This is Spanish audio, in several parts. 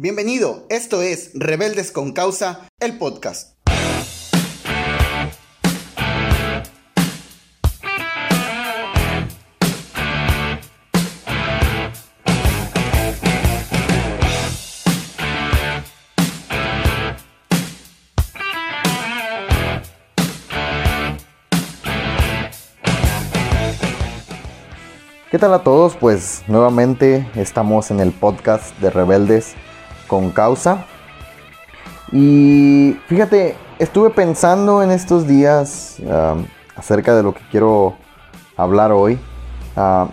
Bienvenido, esto es Rebeldes con Causa, el podcast. ¿Qué tal a todos? Pues nuevamente estamos en el podcast de Rebeldes con Causa. Y fíjate, estuve pensando en estos días acerca de lo que quiero hablar hoy.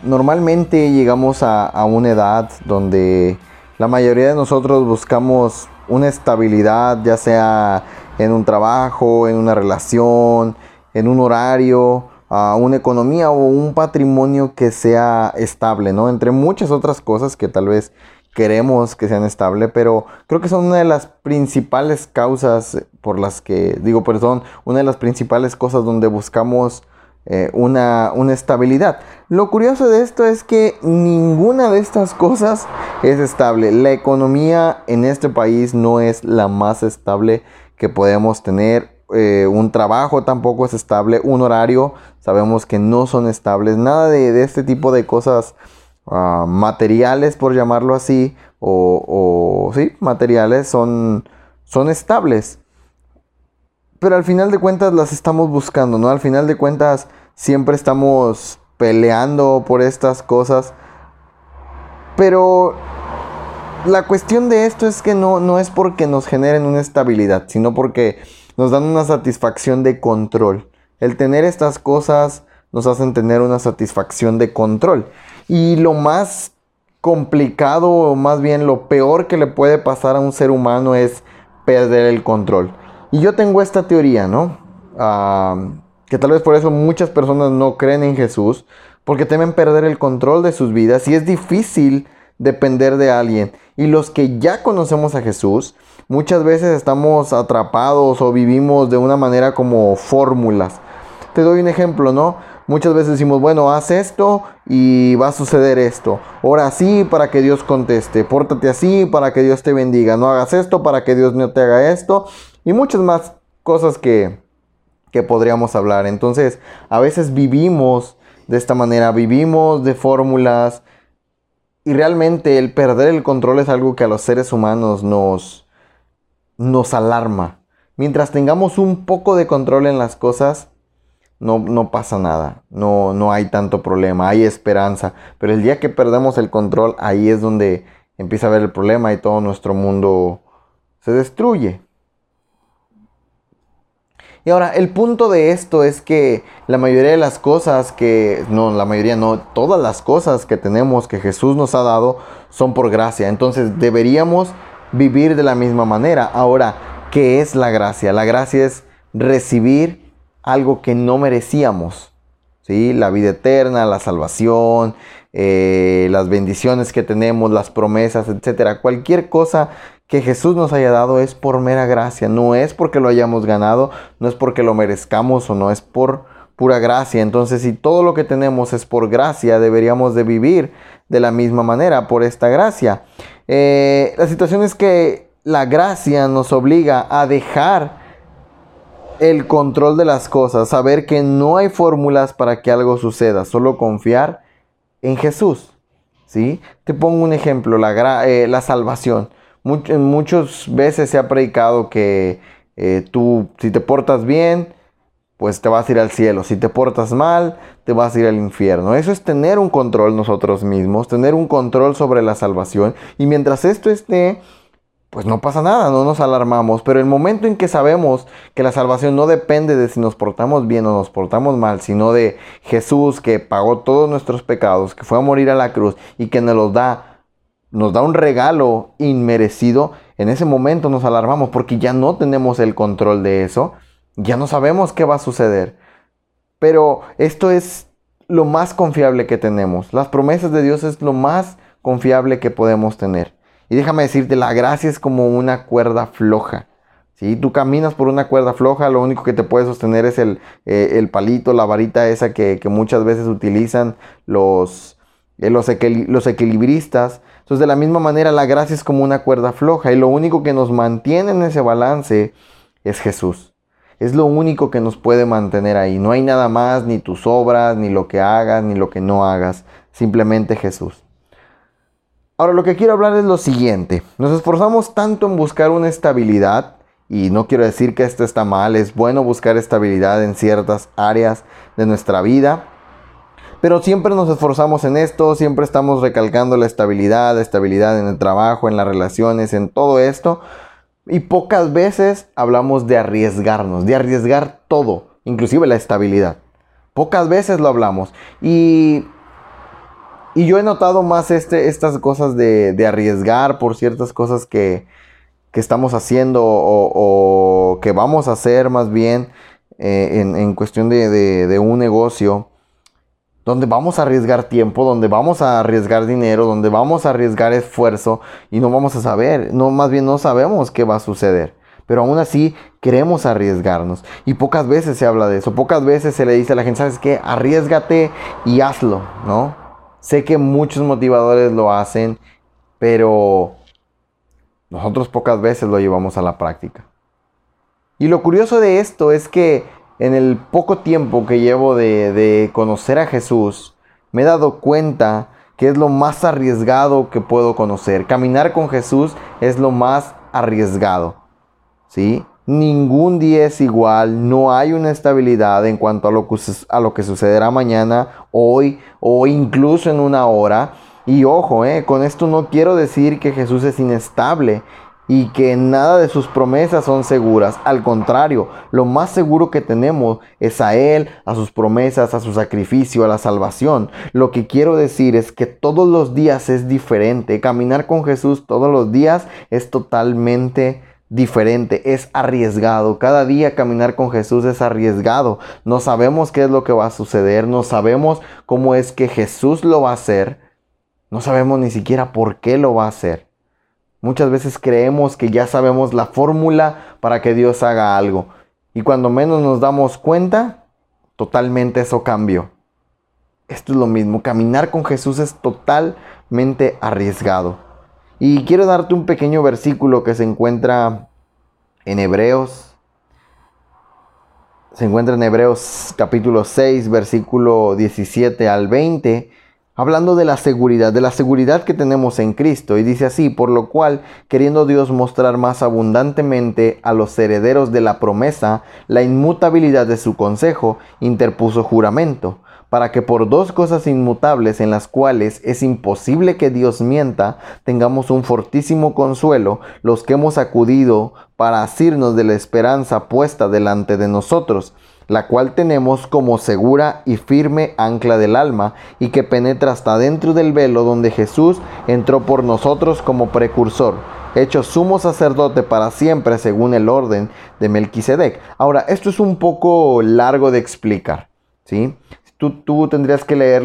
Normalmente llegamos a, a una edad donde la mayoría de nosotros buscamos una estabilidad, ya sea en un trabajo, en una relación, en un horario a una economía o un patrimonio que sea estable, ¿no? Entre muchas otras cosas que tal vez queremos que sean estables, pero creo que son una de las principales causas por las que, digo, perdón, una de las principales cosas donde buscamos eh, una, una estabilidad. Lo curioso de esto es que ninguna de estas cosas es estable. La economía en este país no es la más estable que podemos tener eh, un trabajo tampoco es estable, un horario sabemos que no son estables, nada de, este tipo de cosas ah, materiales, por llamarlo así, o, sí, materiales son, son estables. Pero al final de cuentas las estamos buscando, ¿no? Al final de cuentas siempre estamos peleando por estas cosas. Pero la cuestión de esto es que no, no es porque nos generen una estabilidad, sino porque nos dan una satisfacción de control. El tener estas cosas nos hacen tener una satisfacción de control. Y lo más complicado, o más bien lo peor que le puede pasar a un ser humano es perder el control. Y yo tengo esta teoría, ¿no? que tal vez por eso muchas personas no creen en Jesús, porque temen perder el control de sus vidas y es difícil depender de alguien. Y los que ya conocemos a Jesús, muchas veces estamos atrapados o vivimos de una manera como fórmulas. Te doy un ejemplo, ¿no? Muchas veces decimos, bueno, haz esto y va a suceder esto. Ora así para que Dios conteste. Pórtate así para que Dios te bendiga. No hagas esto para que Dios no te haga esto. Y muchas más cosas que, que podríamos hablar. Entonces, a veces vivimos de esta manera. Vivimos de fórmulas. Y realmente el perder el control es algo que a los seres humanos nos, nos alarma. Mientras tengamos un poco de control en las cosas, no, no, pasa nada, no, no hay tanto problema, hay esperanza. Pero el día que perdemos el control, ahí es donde empieza a haber el problema y todo nuestro mundo se destruye. Y ahora, el punto de esto es que la mayoría de las cosas que, no, la mayoría no, todas las cosas que tenemos que Jesús nos ha dado son por gracia. Entonces deberíamos vivir de la misma manera. Ahora, ¿qué es la gracia? La gracia es recibir algo que no merecíamos. ¿sí? La vida eterna, la salvación, eh, las bendiciones que tenemos, las promesas, etc. Cualquier cosa que Jesús nos haya dado es por mera gracia. No es porque lo hayamos ganado, no es porque lo merezcamos o no, es por pura gracia. Entonces, si todo lo que tenemos es por gracia, deberíamos de vivir de la misma manera, por esta gracia. Eh, la situación es que la gracia nos obliga a dejar el control de las cosas, saber que no hay fórmulas para que algo suceda, solo confiar en Jesús. ¿sí? Te pongo un ejemplo, la, eh, la salvación. muchas veces se ha predicado que eh, tú, si te portas bien, pues te vas a ir al cielo. Si te portas mal, te vas a ir al infierno. Eso es tener un control nosotros mismos, tener un control sobre la salvación. Y mientras esto esté, pues no pasa nada, no nos alarmamos. Pero el momento en que sabemos que la salvación no depende de si nos portamos bien o nos portamos mal, sino de Jesús que pagó todos nuestros pecados, que fue a morir a la cruz y que nos los da, nos da un regalo inmerecido, en ese momento nos alarmamos porque ya no tenemos el control de eso ya no sabemos qué va a suceder. Pero esto es lo más confiable que tenemos. Las promesas de Dios es lo más confiable que podemos tener. Y déjame decirte, la gracia es como una cuerda floja. Si Tú caminas por una cuerda floja, lo único que te puede sostener es el, eh, palito, la varita esa que, muchas veces utilizan los, eh, los, los equilibristas Entonces de la misma manera la gracia es como una cuerda floja y lo único que nos mantiene en ese balance es Jesús. Es lo único que nos puede mantener ahí. No hay nada más, ni tus obras, ni lo que hagas, ni lo que no hagas. Simplemente Jesús. Ahora lo que quiero hablar es lo siguiente. Nos esforzamos tanto en buscar una estabilidad, y no quiero decir que esto está mal, es bueno buscar estabilidad en ciertas áreas de nuestra vida, pero siempre nos esforzamos en esto, siempre estamos recalcando la estabilidad, la estabilidad en el trabajo, en las relaciones, en todo esto. Y pocas veces hablamos de arriesgarnos, de arriesgar todo, inclusive la estabilidad. Pocas veces lo hablamos. Y, y yo he notado más este, estas cosas de, arriesgar por ciertas cosas que, estamos haciendo o, que vamos a hacer más bien eh, en, cuestión de, de un negocio donde vamos a arriesgar tiempo, donde vamos a arriesgar dinero, donde vamos a arriesgar esfuerzo y no vamos a saber, no más bien no sabemos qué va a suceder. Pero aún así queremos arriesgarnos. Y pocas veces se habla de eso. Pocas veces se le dice a la gente, ¿sabes qué? Arriesgate y hazlo, ¿no? Sé que muchos motivadores lo hacen, pero nosotros pocas veces lo llevamos a la práctica. Y lo curioso de esto es que en el poco tiempo que llevo de, conocer a Jesús, me he dado cuenta que es lo más arriesgado que puedo conocer. Caminar con Jesús es lo más arriesgado. ¿Sí? Ningún día es igual, no hay una estabilidad en cuanto a lo, que, sucederá mañana, hoy o incluso en una hora. Y ojo, eh, con esto no quiero decir que Jesús es inestable y que nada de sus promesas son seguras. Al contrario, lo más seguro que tenemos es a Él, a sus promesas, a su sacrificio, a la salvación. Lo que quiero decir es que todos los días es diferente. Caminar con Jesús todos los días es totalmente diferente, es arriesgado. Cada día caminar con Jesús es arriesgado. No sabemos qué es lo que va a suceder, no sabemos cómo es que Jesús lo va a hacer, no sabemos ni siquiera por qué lo va a hacer. Muchas veces creemos que ya sabemos la fórmula para que Dios haga algo. Y cuando menos nos damos cuenta, totalmente eso cambió. Esto es lo mismo. Caminar con Jesús es totalmente arriesgado. Y quiero darte un pequeño versículo que se encuentra en Hebreos. Se encuentra en Hebreos capítulo 6, versículo 17 al 20 hablando de la seguridad, de la seguridad que tenemos en Cristo. Y dice así, por lo cual, queriendo Dios mostrar más abundantemente a los herederos de la promesa la inmutabilidad de su consejo, interpuso juramento, para que por dos cosas inmutables en las cuales es imposible que Dios mienta, tengamos un fortísimo consuelo los que hemos acudido para asirnos de la esperanza puesta delante de nosotros la cual tenemos como segura y firme ancla del alma, y que penetra hasta dentro del velo donde Jesús entró por nosotros como precursor, hecho sumo sacerdote para siempre según el orden de Melquisedec. Ahora, esto es un poco largo de explicar, ¿sí? Tú, tú tendrías que leer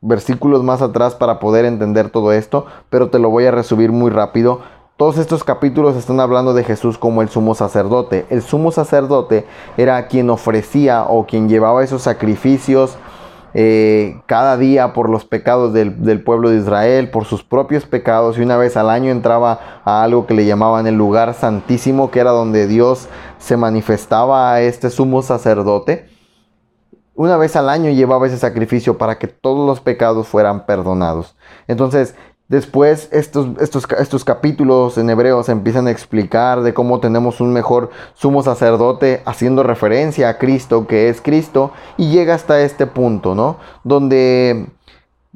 versículos más atrás para poder entender todo esto, pero te lo voy a resumir muy rápido todos estos capítulos están hablando de Jesús como el sumo sacerdote. El sumo sacerdote era quien ofrecía o quien llevaba esos sacrificios eh, cada día por los pecados del, del, pueblo de Israel, por sus propios pecados, y una vez al año entraba a algo que le llamaban el lugar santísimo, que era donde Dios se manifestaba a este sumo sacerdote. Una vez al año llevaba ese sacrificio para que todos los pecados fueran perdonados. Entonces, Después estos, estos, estos capítulos en Hebreos empiezan a explicar de cómo tenemos un mejor sumo sacerdote haciendo referencia a Cristo, que es Cristo, y llega hasta este punto, ¿no? Donde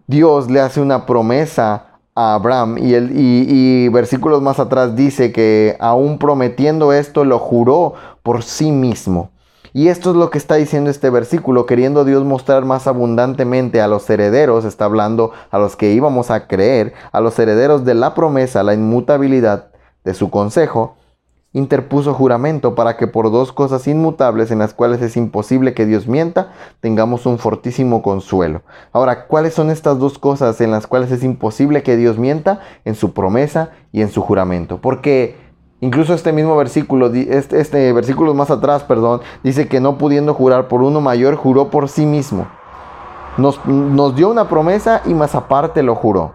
Dios le hace una promesa a Abraham y, el, y versículos más atrás dice que aún prometiendo esto lo juró por sí mismo. Y esto es lo que está diciendo este versículo, queriendo Dios mostrar más abundantemente a los herederos, está hablando a los que íbamos a creer, a los herederos de la promesa, la inmutabilidad de su consejo, interpuso juramento para que por dos cosas inmutables en las cuales es imposible que Dios mienta, tengamos un fortísimo consuelo. Ahora, ¿cuáles son estas dos cosas en las cuales es imposible que Dios mienta? En su promesa y en su juramento. Porque Incluso este mismo versículo, este, este, versículo más atrás, perdón, dice que no pudiendo jurar por uno mayor, juró por sí mismo. Nos, dio una promesa y más aparte lo juró.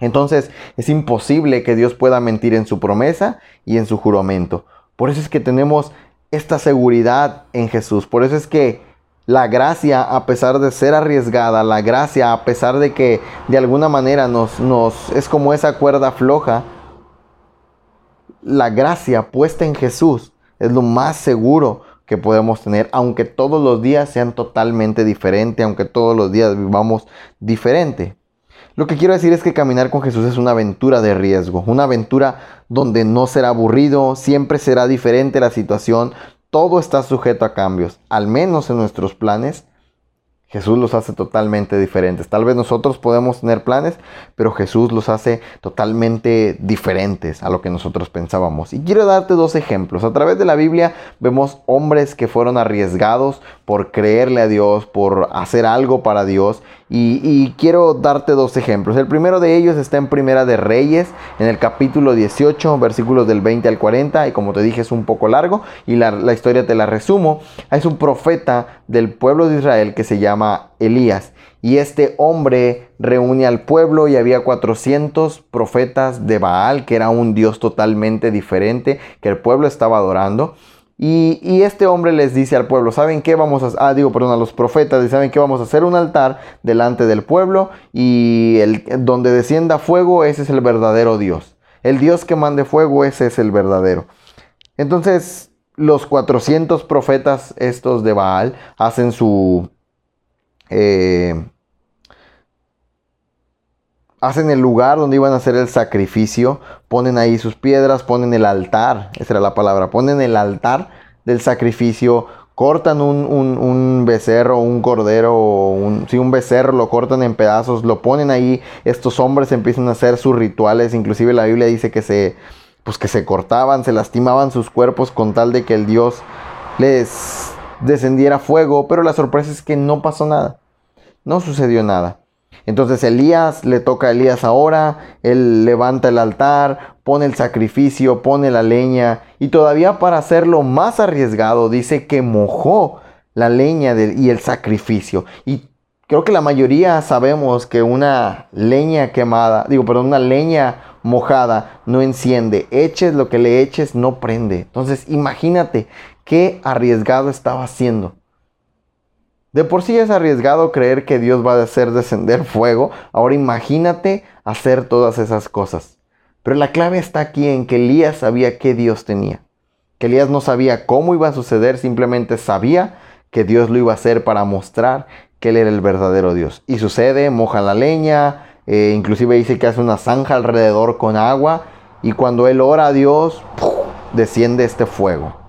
Entonces es imposible que Dios pueda mentir en su promesa y en su juramento. Por eso es que tenemos esta seguridad en Jesús. Por eso es que la gracia, a pesar de ser arriesgada, la gracia, a pesar de que de alguna manera nos, nos es como esa cuerda floja, la gracia puesta en Jesús es lo más seguro que podemos tener, aunque todos los días sean totalmente diferentes, aunque todos los días vivamos diferente. Lo que quiero decir es que caminar con Jesús es una aventura de riesgo, una aventura donde no será aburrido, siempre será diferente la situación, todo está sujeto a cambios, al menos en nuestros planes Jesús los hace totalmente diferentes. Tal vez nosotros podemos tener planes, pero Jesús los hace totalmente diferentes a lo que nosotros pensábamos. Y quiero darte dos ejemplos. A través de la Biblia vemos hombres que fueron arriesgados por creerle a Dios, por hacer algo para Dios. Y, quiero darte dos ejemplos. El primero de ellos está en Primera de Reyes, en el capítulo 18, versículos del 20 al 40. Y como te dije, es un poco largo y la, la historia te la resumo. Es un profeta del pueblo de Israel que se llama Elías. Y este hombre reúne al pueblo y había 400 profetas de Baal, que era un dios totalmente diferente que el pueblo estaba adorando. Y, este hombre les dice al pueblo, ¿saben qué vamos a Ah, digo, perdón, a los profetas, ¿saben qué vamos a hacer? Un altar delante del pueblo y el, donde descienda fuego, ese es el verdadero Dios. El Dios que mande fuego, ese es el verdadero. Entonces, los 400 profetas estos de Baal hacen su, eh, hacen el lugar donde iban a hacer el sacrificio, ponen ahí sus piedras, ponen el altar, esa era la palabra, ponen el altar del sacrificio, cortan un, becerro, un cordero, un, un becerro, lo cortan en pedazos, lo ponen ahí, estos hombres empiezan a hacer sus rituales, inclusive la Biblia dice que se, pues que se cortaban, se lastimaban sus cuerpos con tal de que el Dios les descendiera fuego, pero la sorpresa es que no pasó nada no sucedió nada. Entonces Elías le toca a Elías ahora, él levanta el altar, pone el sacrificio, pone la leña y todavía para hacerlo más arriesgado dice que mojó la leña y el sacrificio. Y creo que la mayoría sabemos que una leña quemada, digo, perdón, una leña mojada no enciende, eches lo que le eches no prende. Entonces imagínate qué arriesgado estaba haciendo. De por sí es arriesgado creer que Dios va a hacer descender fuego. Ahora imagínate hacer todas esas cosas. Pero la clave está aquí en que Elías sabía qué Dios tenía. Que Elías no sabía cómo iba a suceder, simplemente sabía que Dios lo iba a hacer para mostrar que Él era el verdadero Dios. Y sucede, moja la leña, eh, inclusive dice que hace una zanja alrededor con agua. Y cuando Él ora a Dios, desciende este fuego.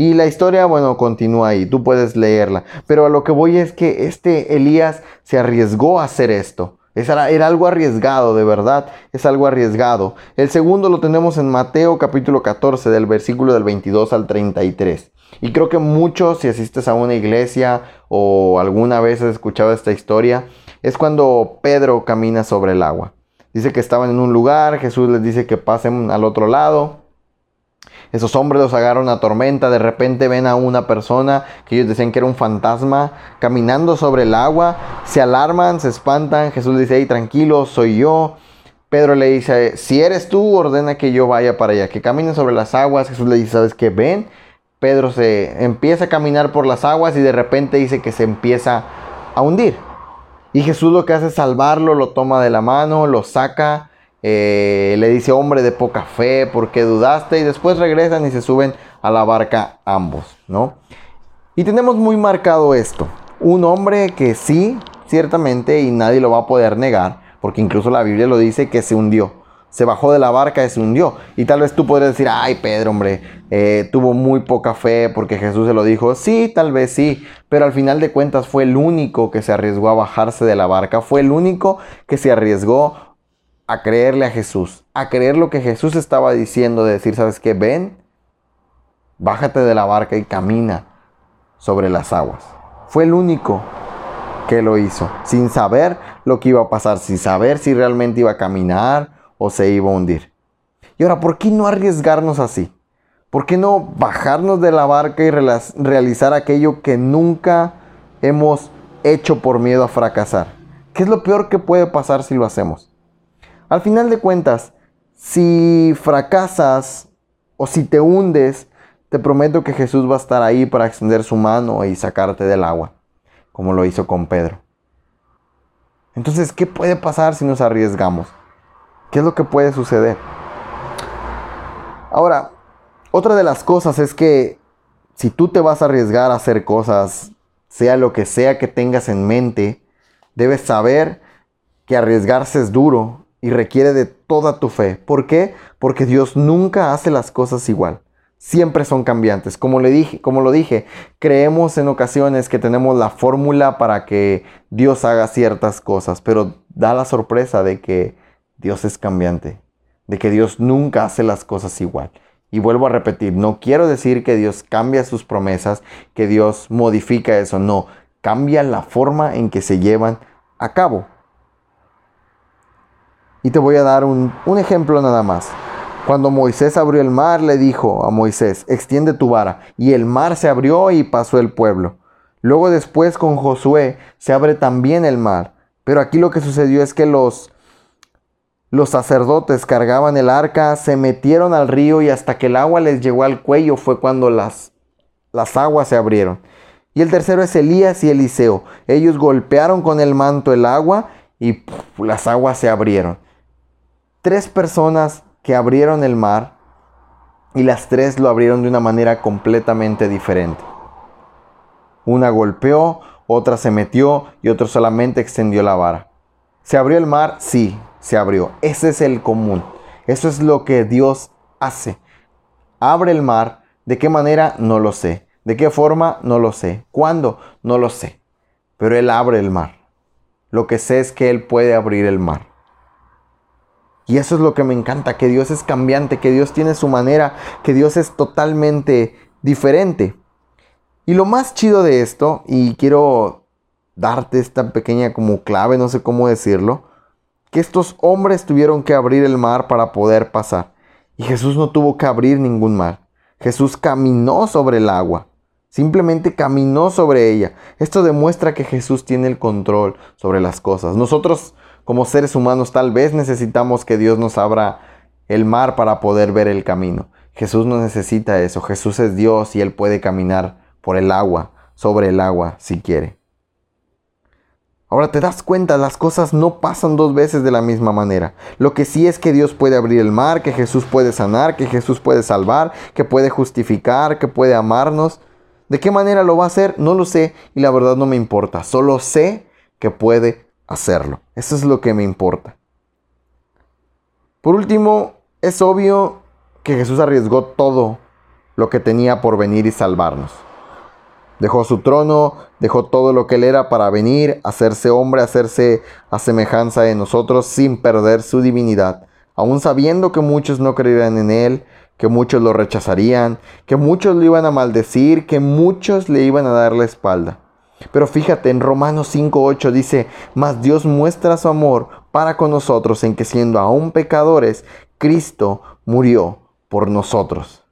Y la historia, bueno, continúa ahí, tú puedes leerla. Pero a lo que voy es que este Elías se arriesgó a hacer esto. Era, era, algo arriesgado, de verdad, es algo arriesgado. El segundo lo tenemos en Mateo capítulo 14, del versículo del 22 al 33. Y creo que muchos, si asistes a una iglesia o alguna vez has escuchado esta historia, es cuando Pedro camina sobre el agua. Dice que estaban en un lugar, Jesús les dice que pasen al otro lado. Esos hombres los agarran una tormenta, de repente ven a una persona que ellos decían que era un fantasma caminando sobre el agua, se alarman, se espantan, Jesús dice, hey, tranquilo, soy yo. Pedro le dice, si eres tú, ordena que yo vaya para allá, que caminen sobre las aguas. Jesús le dice, ¿sabes qué? Ven. Pedro se empieza a caminar por las aguas y de repente dice que se empieza a hundir. Y Jesús lo que hace es salvarlo, lo toma de la mano, lo saca eh, le dice, hombre de poca fe, ¿por qué dudaste? Y después regresan y se suben a la barca ambos, ¿no? Y tenemos muy marcado esto. Un hombre que sí, ciertamente, y nadie lo va a poder negar, porque incluso la Biblia lo dice, que se hundió. Se bajó de la barca y se hundió. Y tal vez tú podrías decir, ay Pedro, hombre, eh, tuvo muy poca fe porque Jesús se lo dijo. Sí, tal vez sí, pero al final de cuentas fue el único que se arriesgó a bajarse de la barca. Fue el único que se arriesgó a creerle a Jesús, a creer lo que Jesús estaba diciendo, de decir, ¿sabes qué? Ven, bájate de la barca y camina sobre las aguas. Fue el único que lo hizo, sin saber lo que iba a pasar, sin saber si realmente iba a caminar o se iba a hundir. Y ahora, ¿por qué no arriesgarnos así? ¿Por qué no bajarnos de la barca y realizar aquello que nunca hemos hecho por miedo a fracasar? ¿Qué es lo peor que puede pasar si lo hacemos? Al final de cuentas, si fracasas o si te hundes, te prometo que Jesús va a estar ahí para extender su mano y sacarte del agua, como lo hizo con Pedro. Entonces, ¿qué puede pasar si nos arriesgamos? ¿Qué es lo que puede suceder? Ahora, otra de las cosas es que si tú te vas a arriesgar a hacer cosas, sea lo que sea que tengas en mente, debes saber que arriesgarse es duro y requiere de toda tu fe. ¿Por qué? Porque Dios nunca hace las cosas igual. Siempre son cambiantes. Como, le dije, como lo dije, creemos en ocasiones que tenemos la fórmula para que Dios haga ciertas cosas, pero da la sorpresa de que Dios es cambiante, de que Dios nunca hace las cosas igual. Y vuelvo a repetir, no quiero decir que Dios cambia sus promesas, que Dios modifica eso, no, cambia la forma en que se llevan a cabo. Y te voy a dar un, un ejemplo nada más. Cuando Moisés abrió el mar, le dijo a Moisés, extiende tu vara. Y el mar se abrió y pasó el pueblo. Luego después con Josué se abre también el mar. Pero aquí lo que sucedió es que los los sacerdotes cargaban el arca, se metieron al río y hasta que el agua les llegó al cuello fue cuando las, las aguas se abrieron. Y el tercero es Elías y Eliseo. Ellos golpearon con el manto el agua y las aguas se abrieron. Tres personas que abrieron el mar y las tres lo abrieron de una manera completamente diferente. Una golpeó, otra se metió y otra solamente extendió la vara. ¿Se abrió el mar? Sí, se abrió. Ese es el común. Eso es lo que Dios hace. Abre el mar. ¿De qué manera? No lo sé. ¿De qué forma? No lo sé. ¿Cuándo? No lo sé. Pero Él abre el mar. Lo que sé es que Él puede abrir el mar. Y eso es lo que me encanta, que Dios es cambiante, que Dios tiene su manera, que Dios es totalmente diferente. Y lo más chido de esto, y quiero darte esta pequeña como clave, no sé cómo decirlo, que estos hombres tuvieron que abrir el mar para poder pasar. Y Jesús no tuvo que abrir ningún mar. Jesús caminó sobre el agua. Simplemente caminó sobre ella. Esto demuestra que Jesús tiene el control sobre las cosas. Nosotros como seres humanos tal vez necesitamos que Dios nos abra el mar para poder ver el camino. Jesús no necesita eso. Jesús es Dios y Él puede caminar por el agua, sobre el agua, si quiere. Ahora te das cuenta, las cosas no pasan dos veces de la misma manera. Lo que sí es que Dios puede abrir el mar, que Jesús puede sanar, que Jesús puede salvar, que puede justificar, que puede amarnos. ¿De qué manera lo va a hacer? No lo sé y la verdad no me importa. Solo sé que puede hacerlo. Eso es lo que me importa. Por último, es obvio que Jesús arriesgó todo lo que tenía por venir y salvarnos. Dejó su trono, dejó todo lo que él era para venir, hacerse hombre, hacerse a semejanza de nosotros sin perder su divinidad, aun sabiendo que muchos no creerían en él, que muchos lo rechazarían, que muchos lo iban a maldecir, que muchos le iban a dar la espalda. Pero fíjate, en Romanos 5.8 dice, mas Dios muestra su amor para con nosotros en que siendo aún pecadores, Cristo murió por nosotros.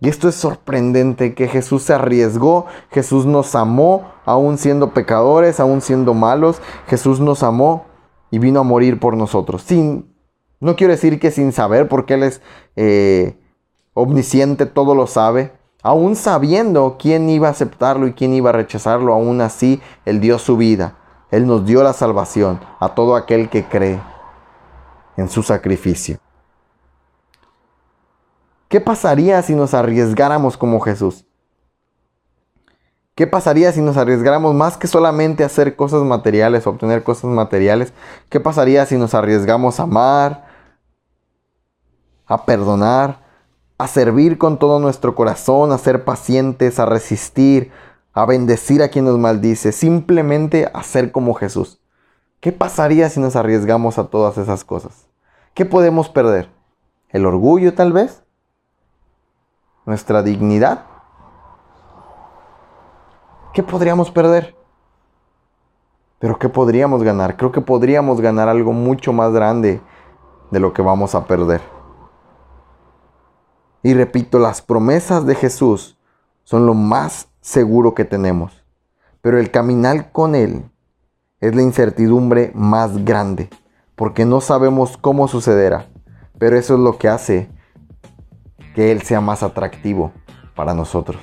Y esto es sorprendente, que Jesús se arriesgó, Jesús nos amó, aún siendo pecadores, aún siendo malos, Jesús nos amó y vino a morir por nosotros. Sin, no quiero decir que sin saber, porque Él es eh, omnisciente, todo lo sabe. Aún sabiendo quién iba a aceptarlo y quién iba a rechazarlo, aún así Él dio su vida. Él nos dio la salvación a todo aquel que cree en su sacrificio. ¿Qué pasaría si nos arriesgáramos como Jesús? ¿Qué pasaría si nos arriesgáramos más que solamente a hacer cosas materiales, obtener cosas materiales? ¿Qué pasaría si nos arriesgamos a amar, a perdonar, a servir con todo nuestro corazón, a ser pacientes, a resistir, a bendecir a quien nos maldice, simplemente a ser como Jesús? ¿Qué pasaría si nos arriesgamos a todas esas cosas? ¿Qué podemos perder? ¿El orgullo tal vez? nuestra dignidad. ¿Qué podríamos perder? Pero ¿qué podríamos ganar? Creo que podríamos ganar algo mucho más grande de lo que vamos a perder. Y repito, las promesas de Jesús son lo más seguro que tenemos. Pero el caminar con Él es la incertidumbre más grande. porque no sabemos cómo sucederá, pero eso es lo que hace que Él sea más atractivo para nosotros.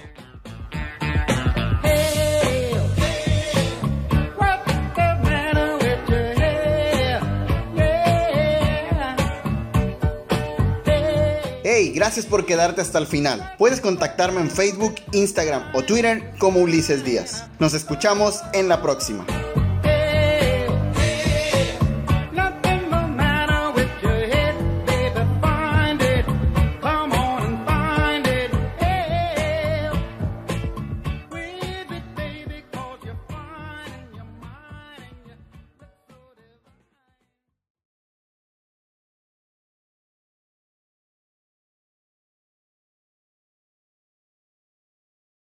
Gracias por quedarte hasta el final. Puedes contactarme en Facebook, Instagram o Twitter como Ulises Díaz. Nos escuchamos en la próxima.